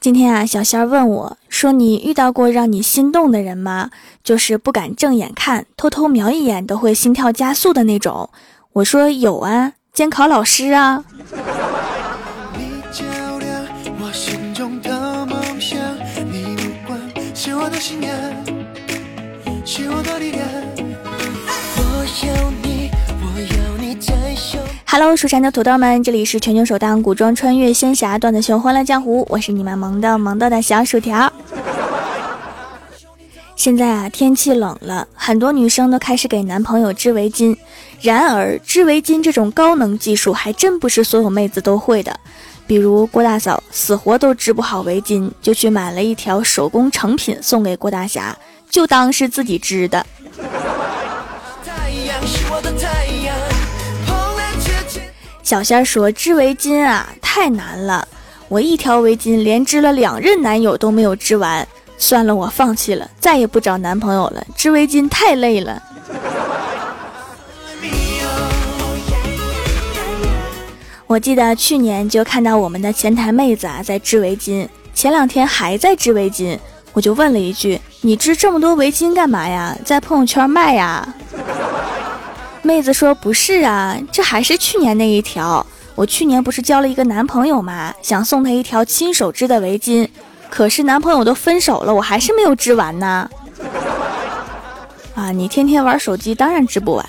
今天啊，小仙儿问我说：“你遇到过让你心动的人吗？就是不敢正眼看，偷偷瞄一眼都会心跳加速的那种。”我说：“有啊，监考老师啊。”我要你在 Hello，蜀山的土豆们，这里是全球首档古装穿越仙侠段子秀《欢乐江湖》，我是你们萌的萌到的小薯条。现在啊，天气冷了，很多女生都开始给男朋友织围巾。然而，织围巾这种高能技术，还真不是所有妹子都会的。比如郭大嫂，死活都织不好围巾，就去买了一条手工成品送给郭大侠，就当是自己织的。小仙说：“织围巾啊，太难了！我一条围巾连织了两任男友都没有织完，算了，我放弃了，再也不找男朋友了。织围巾太累了。”我记得去年就看到我们的前台妹子啊在织围巾，前两天还在织围巾，我就问了一句：“你织这么多围巾干嘛呀？在朋友圈卖呀？”妹子说：“不是啊，这还是去年那一条。我去年不是交了一个男朋友吗？想送他一条亲手织的围巾，可是男朋友都分手了，我还是没有织完呢。啊，你天天玩手机，当然织不完。”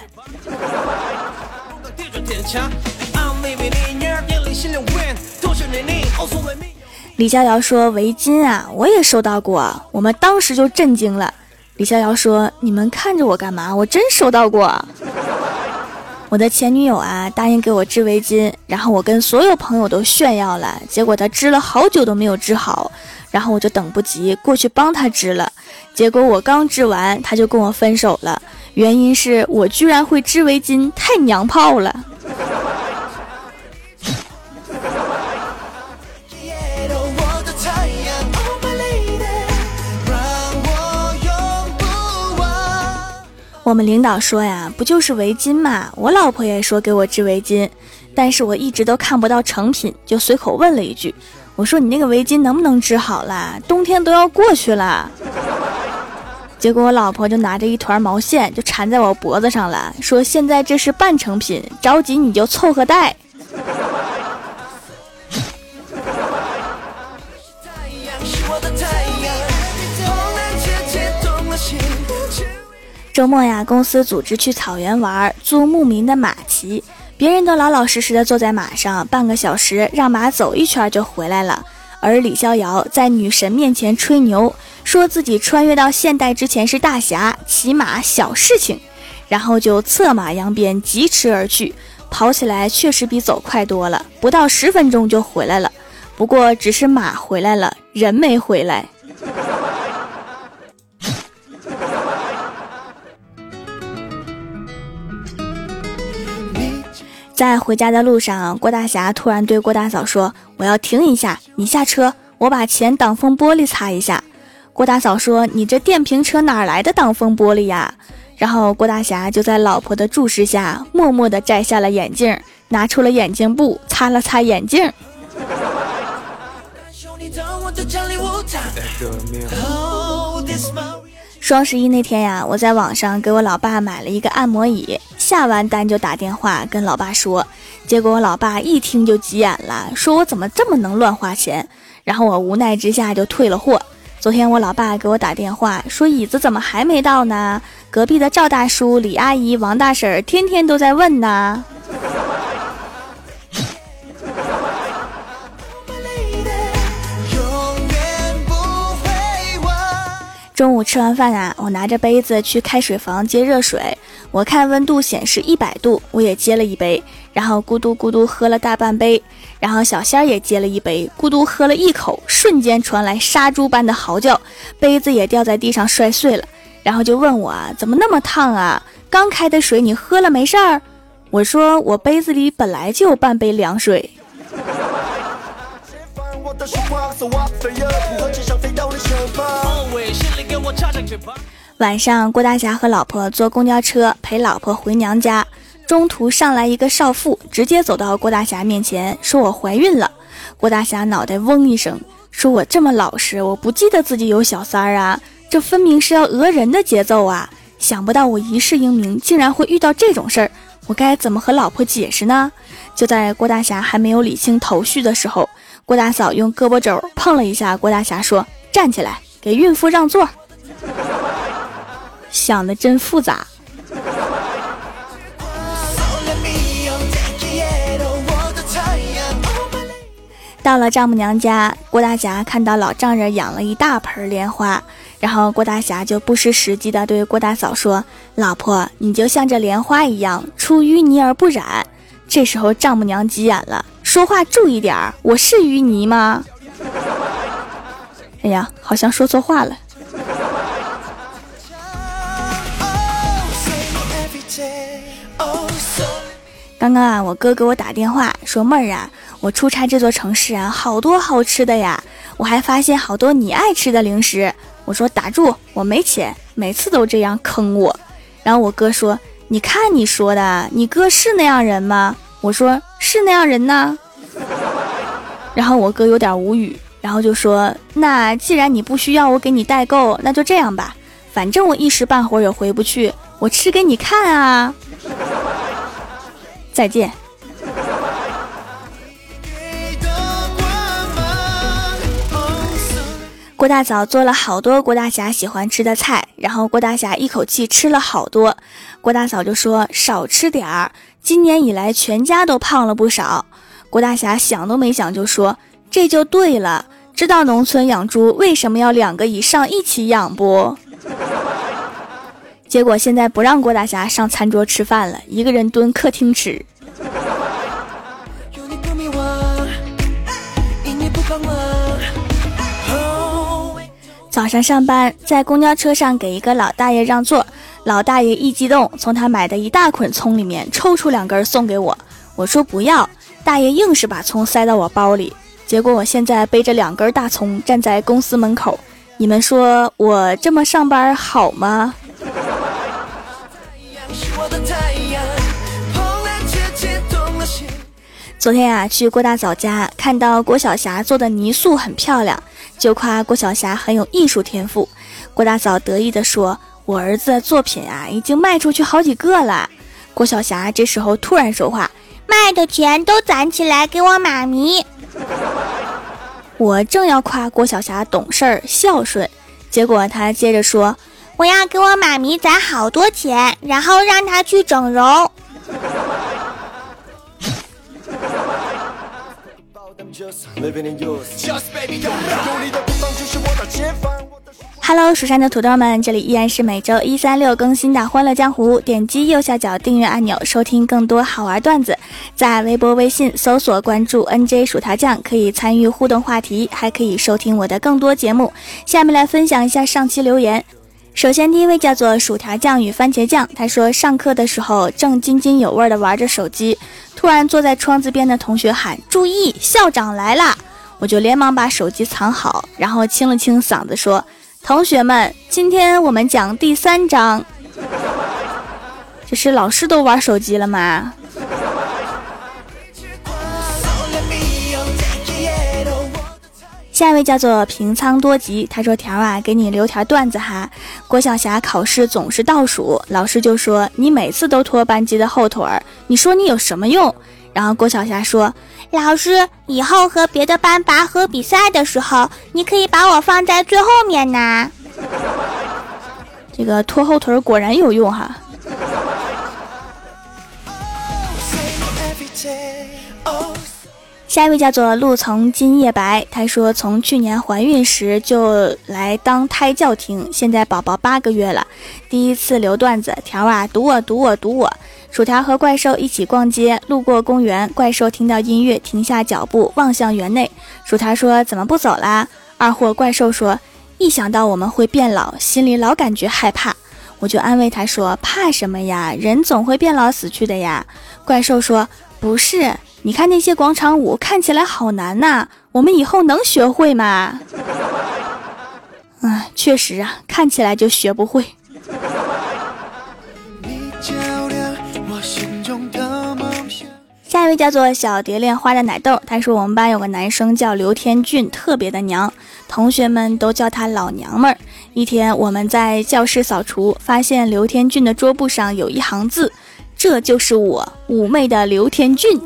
李逍遥说：“围巾啊，我也收到过，我们当时就震惊了。”李逍遥说：“你们看着我干嘛？我真收到过。”我的前女友啊，答应给我织围巾，然后我跟所有朋友都炫耀了，结果她织了好久都没有织好，然后我就等不及过去帮她织了，结果我刚织完，她就跟我分手了，原因是我居然会织围巾，太娘炮了。我们领导说呀，不就是围巾嘛？我老婆也说给我织围巾，但是我一直都看不到成品，就随口问了一句：“我说你那个围巾能不能织好了？冬天都要过去了。”结果我老婆就拿着一团毛线就缠在我脖子上了，说：“现在这是半成品，着急你就凑合戴。”周末呀，公司组织去草原玩，租牧民的马骑，别人都老老实实的坐在马上，半个小时让马走一圈就回来了。而李逍遥在女神面前吹牛，说自己穿越到现代之前是大侠，骑马小事情，然后就策马扬鞭疾驰而去，跑起来确实比走快多了，不到十分钟就回来了。不过只是马回来了，人没回来。在回家的路上，郭大侠突然对郭大嫂说：“我要停一下，你下车，我把前挡风玻璃擦一下。”郭大嫂说：“你这电瓶车哪来的挡风玻璃呀？”然后郭大侠就在老婆的注视下，默默地摘下了眼镜，拿出了眼镜布擦了擦眼镜。双十一那天呀，我在网上给我老爸买了一个按摩椅，下完单就打电话跟老爸说，结果我老爸一听就急眼了，说我怎么这么能乱花钱，然后我无奈之下就退了货。昨天我老爸给我打电话说椅子怎么还没到呢？隔壁的赵大叔、李阿姨、王大婶儿天天都在问呢。中午吃完饭啊，我拿着杯子去开水房接热水。我看温度显示一百度，我也接了一杯，然后咕嘟咕嘟喝了大半杯。然后小仙儿也接了一杯，咕嘟喝了一口，瞬间传来杀猪般的嚎叫，杯子也掉在地上摔碎了。然后就问我啊，怎么那么烫啊？刚开的水你喝了没事儿？我说我杯子里本来就有半杯凉水。晚上，郭大侠和老婆坐公交车陪老婆回娘家，中途上来一个少妇，直接走到郭大侠面前，说我怀孕了。郭大侠脑袋嗡一声，说我这么老实，我不记得自己有小三儿啊，这分明是要讹人的节奏啊！想不到我一世英名，竟然会遇到这种事儿，我该怎么和老婆解释呢？就在郭大侠还没有理清头绪的时候，郭大嫂用胳膊肘碰了一下郭大侠，说：“站起来，给孕妇让座。”想的真复杂。到了丈母娘家，郭大侠看到老丈人养了一大盆莲花，然后郭大侠就不失时机的对郭大嫂说：“老婆，你就像这莲花一样，出淤泥而不染。”这时候丈母娘急眼了，说话注意点儿，我是淤泥吗？哎呀，好像说错话了。刚刚啊，我哥给我打电话说：“妹儿啊，我出差这座城市啊，好多好吃的呀，我还发现好多你爱吃的零食。”我说：“打住，我没钱，每次都这样坑我。”然后我哥说：“你看你说的，你哥是那样人吗？”我说：“是那样人呢。”然后我哥有点无语，然后就说：“那既然你不需要我给你代购，那就这样吧，反正我一时半会儿也回不去，我吃给你看啊。”再见。郭大嫂做了好多郭大侠喜欢吃的菜，然后郭大侠一口气吃了好多。郭大嫂就说：“少吃点儿，今年以来全家都胖了不少。”郭大侠想都没想就说：“这就对了，知道农村养猪为什么要两个以上一起养不？”结果现在不让郭大侠上餐桌吃饭了，一个人蹲客厅吃。早上上班，在公交车上给一个老大爷让座，老大爷一激动，从他买的一大捆葱里面抽出两根送给我。我说不要，大爷硬是把葱塞到我包里，结果我现在背着两根大葱站在公司门口，你们说我这么上班好吗？昨天呀，去郭大嫂家，看到郭晓霞做的泥塑很漂亮，就夸郭晓霞很有艺术天赋。郭大嫂得意地说：“我儿子的作品啊，已经卖出去好几个了。”郭晓霞这时候突然说话：“卖的钱都攒起来给我妈咪。” 我正要夸郭晓霞懂事儿孝顺，结果她接着说：“我要给我妈咪攒好多钱，然后让她去整容。” Hello，蜀山的土豆们，这里依然是每周一、三、六更新的《欢乐江湖》。点击右下角订阅按钮，收听更多好玩段子。在微博、微信搜索关注 “nj 薯条酱”，可以参与互动话题，还可以收听我的更多节目。下面来分享一下上期留言。首先，第一位叫做薯条酱与番茄酱，他说上课的时候正津津有味的玩着手机，突然坐在窗子边的同学喊：“注意，校长来啦！”我就连忙把手机藏好，然后清了清嗓子说：“同学们，今天我们讲第三章。”这是老师都玩手机了吗？下一位叫做平仓多吉，他说：“条啊，给你留条段子哈。郭晓霞考试总是倒数，老师就说你每次都拖班级的后腿儿，你说你有什么用？然后郭晓霞说：老师，以后和别的班拔河比赛的时候，你可以把我放在最后面呢。这个拖后腿果然有用哈。”下一位叫做陆从今夜白，他说从去年怀孕时就来当胎教听，现在宝宝八个月了，第一次留段子条啊，读我读我读我。薯条和怪兽一起逛街，路过公园，怪兽听到音乐停下脚步，望向园内。薯条说：“怎么不走啦？”二货怪兽说：“一想到我们会变老，心里老感觉害怕。”我就安慰他说：“怕什么呀？人总会变老死去的呀。”怪兽说：“不是。”你看那些广场舞看起来好难呐，我们以后能学会吗？啊，确实啊，看起来就学不会。下一位叫做小蝶恋花的奶豆，他说我们班有个男生叫刘天俊，特别的娘，同学们都叫他老娘们儿。一天我们在教室扫除，发现刘天俊的桌布上有一行字：“这就是我妩媚的刘天俊。”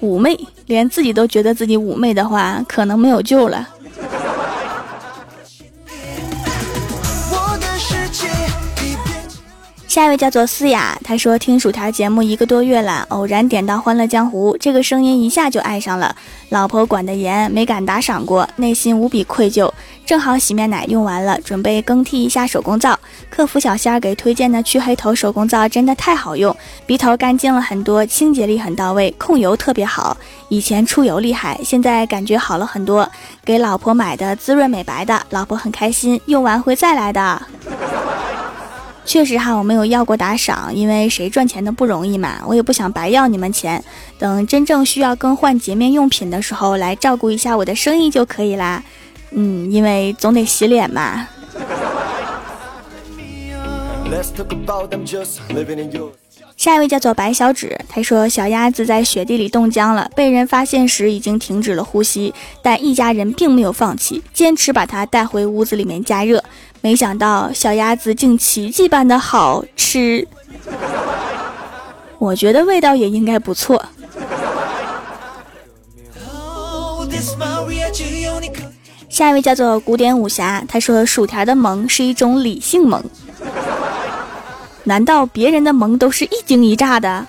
妩媚，连自己都觉得自己妩媚的话，可能没有救了。下一位叫做思雅，她说听薯条节目一个多月了，偶然点到《欢乐江湖》，这个声音一下就爱上了。老婆管得严，没敢打赏过，内心无比愧疚。正好洗面奶用完了，准备更替一下手工皂。客服小仙儿给推荐的去黑头手工皂真的太好用，鼻头干净了很多，清洁力很到位，控油特别好。以前出油厉害，现在感觉好了很多。给老婆买的滋润美白的，老婆很开心，用完会再来的。确实哈，我没有要过打赏，因为谁赚钱都不容易嘛，我也不想白要你们钱。等真正需要更换洁面用品的时候，来照顾一下我的生意就可以啦。嗯，因为总得洗脸嘛。下一位叫做白小指，他说小鸭子在雪地里冻僵了，被人发现时已经停止了呼吸，但一家人并没有放弃，坚持把它带回屋子里面加热。没想到小鸭子竟奇迹般的好吃，我觉得味道也应该不错。下一位叫做古典武侠，他说薯条的萌是一种理性萌。难道别人的萌都是一惊一乍的？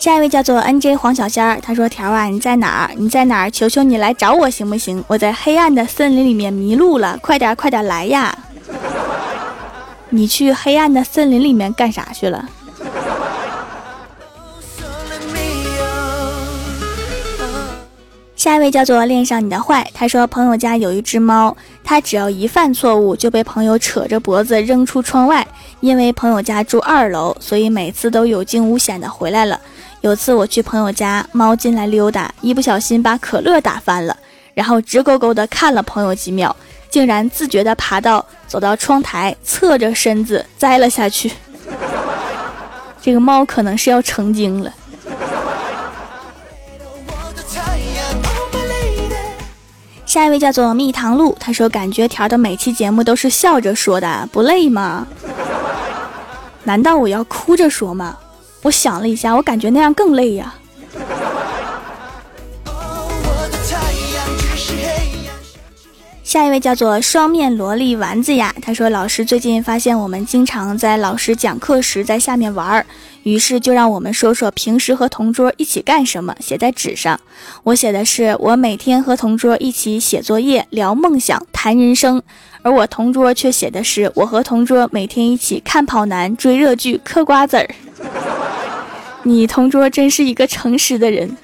下一位叫做 N J 黄小仙儿，他说：“条啊，你在哪儿？你在哪儿？求求你来找我行不行？我在黑暗的森林里面迷路了，快点快点来呀！你去黑暗的森林里面干啥去了？”下一位叫做恋上你的坏，他说朋友家有一只猫，他只要一犯错误就被朋友扯着脖子扔出窗外。因为朋友家住二楼，所以每次都有惊无险的回来了。有次我去朋友家，猫进来溜达，一不小心把可乐打翻了，然后直勾勾的看了朋友几秒，竟然自觉的爬到走到窗台，侧着身子栽了下去。这个猫可能是要成精了。下一位叫做蜜糖露，他说感觉条的每期节目都是笑着说的，不累吗？难道我要哭着说吗？我想了一下，我感觉那样更累呀。下一位叫做双面萝莉丸子呀，他说老师最近发现我们经常在老师讲课时在下面玩儿，于是就让我们说说平时和同桌一起干什么，写在纸上。我写的是我每天和同桌一起写作业、聊梦想、谈人生，而我同桌却写的是我和同桌每天一起看跑男、追热剧、嗑瓜子儿。你同桌真是一个诚实的人。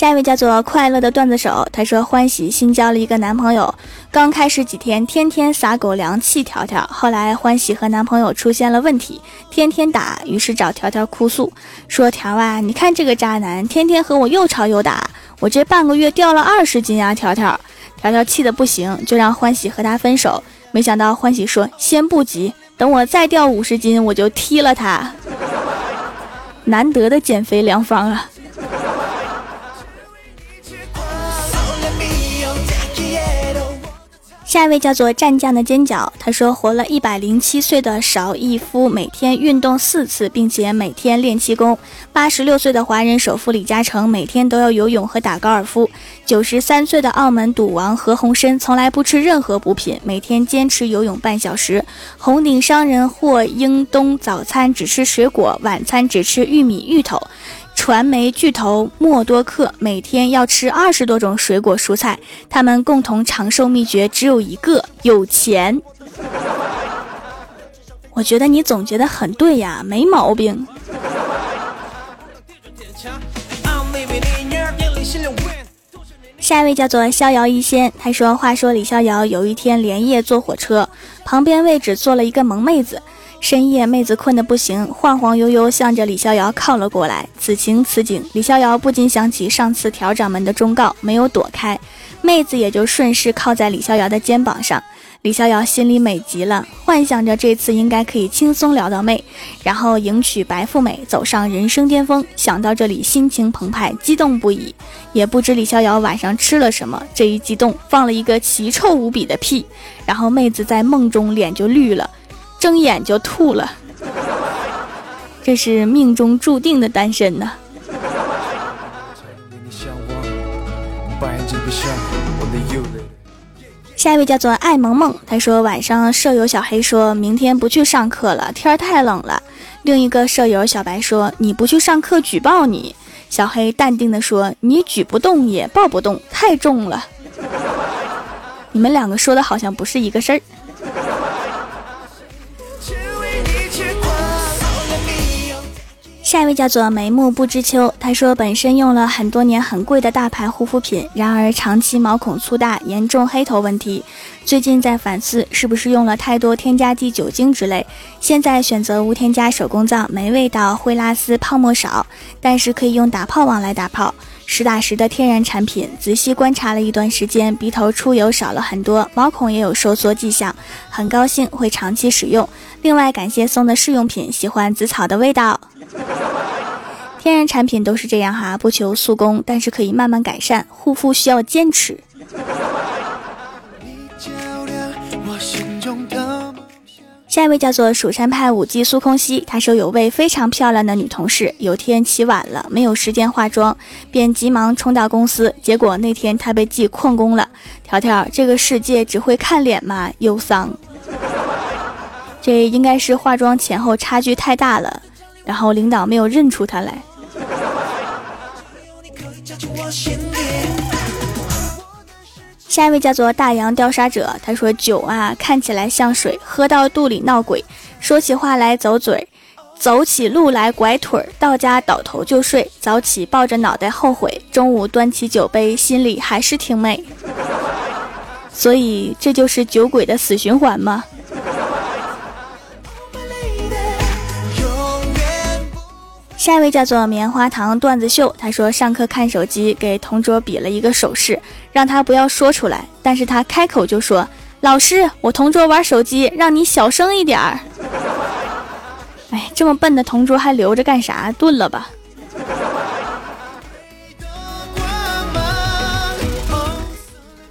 下一位叫做快乐的段子手，他说欢喜新交了一个男朋友，刚开始几天天天撒狗粮气条条，后来欢喜和男朋友出现了问题，天天打，于是找条条哭诉，说条啊，你看这个渣男，天天和我又吵又打，我这半个月掉了二十斤啊，条条，条条气得不行，就让欢喜和他分手，没想到欢喜说先不急，等我再掉五十斤，我就踢了他，难得的减肥良方啊。下一位叫做战将的尖角，他说活了一百零七岁的邵逸夫每天运动四次，并且每天练气功。八十六岁的华人首富李嘉诚每天都要游泳和打高尔夫。九十三岁的澳门赌王何鸿燊从来不吃任何补品，每天坚持游泳半小时。红顶商人霍英东早餐只吃水果，晚餐只吃玉米、芋头。传媒巨头默多克每天要吃二十多种水果蔬菜，他们共同长寿秘诀只有一个：有钱。我觉得你总结的很对呀，没毛病。下一位叫做逍遥一仙，他说：“话说李逍遥有一天连夜坐火车，旁边位置坐了一个萌妹子。”深夜，妹子困得不行，晃晃悠悠向着李逍遥靠了过来。此情此景，李逍遥不禁想起上次条掌门的忠告，没有躲开。妹子也就顺势靠在李逍遥的肩膀上。李逍遥心里美极了，幻想着这次应该可以轻松撩到妹，然后迎娶白富美，走上人生巅峰。想到这里，心情澎湃，激动不已。也不知李逍遥晚上吃了什么，这一激动放了一个奇臭无比的屁，然后妹子在梦中脸就绿了，睁眼就吐了。这是命中注定的单身呐。下一位叫做爱萌萌，他说晚上舍友小黑说明天不去上课了，天太冷了。另一个舍友小白说你不去上课举报你。小黑淡定的说你举不动也抱不动，太重了。你们两个说的好像不是一个事儿。下一位叫做眉目不知秋，他说本身用了很多年很贵的大牌护肤品，然而长期毛孔粗大，严重黑头问题。最近在反思是不是用了太多添加剂、酒精之类。现在选择无添加手工皂，没味道，会拉丝，泡沫少，但是可以用打泡网来打泡，实打实的天然产品。仔细观察了一段时间，鼻头出油少了很多，毛孔也有收缩迹象，很高兴会长期使用。另外感谢送的试用品，喜欢紫草的味道。天然产品都是这样哈，不求速攻，但是可以慢慢改善。护肤需要坚持。下一位叫做蜀山派五 G 苏空兮，他说有位非常漂亮的女同事，有天起晚了，没有时间化妆，便急忙冲到公司，结果那天她被记旷工了。条条，这个世界只会看脸吗？忧桑。这应该是化妆前后差距太大了，然后领导没有认出她来。下一位叫做大洋调查者，他说酒啊看起来像水，喝到肚里闹鬼，说起话来走嘴，走起路来拐腿，到家倒头就睡，早起抱着脑袋后悔，中午端起酒杯，心里还是挺美。所以这就是酒鬼的死循环吗？下一位叫做棉花糖段子秀，他说上课看手机，给同桌比了一个手势，让他不要说出来，但是他开口就说：“老师，我同桌玩手机，让你小声一点儿。”哎，这么笨的同桌还留着干啥？炖了吧。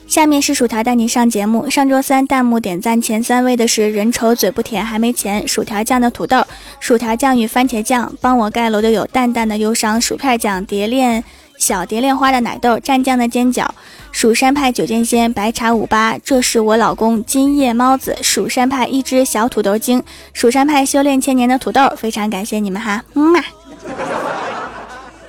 下面是薯条带你上节目。上周三弹幕点赞前三位的是人丑嘴不甜还没钱，薯条酱的土豆，薯条酱与番茄酱。帮我盖楼的有淡淡的忧伤，薯片酱蝶恋小蝶恋花的奶豆，蘸酱的尖角，蜀山派九剑仙白茶五八，这是我老公金夜猫子，蜀山派一只小土豆精，蜀山派修炼千年的土豆，非常感谢你们哈，么么。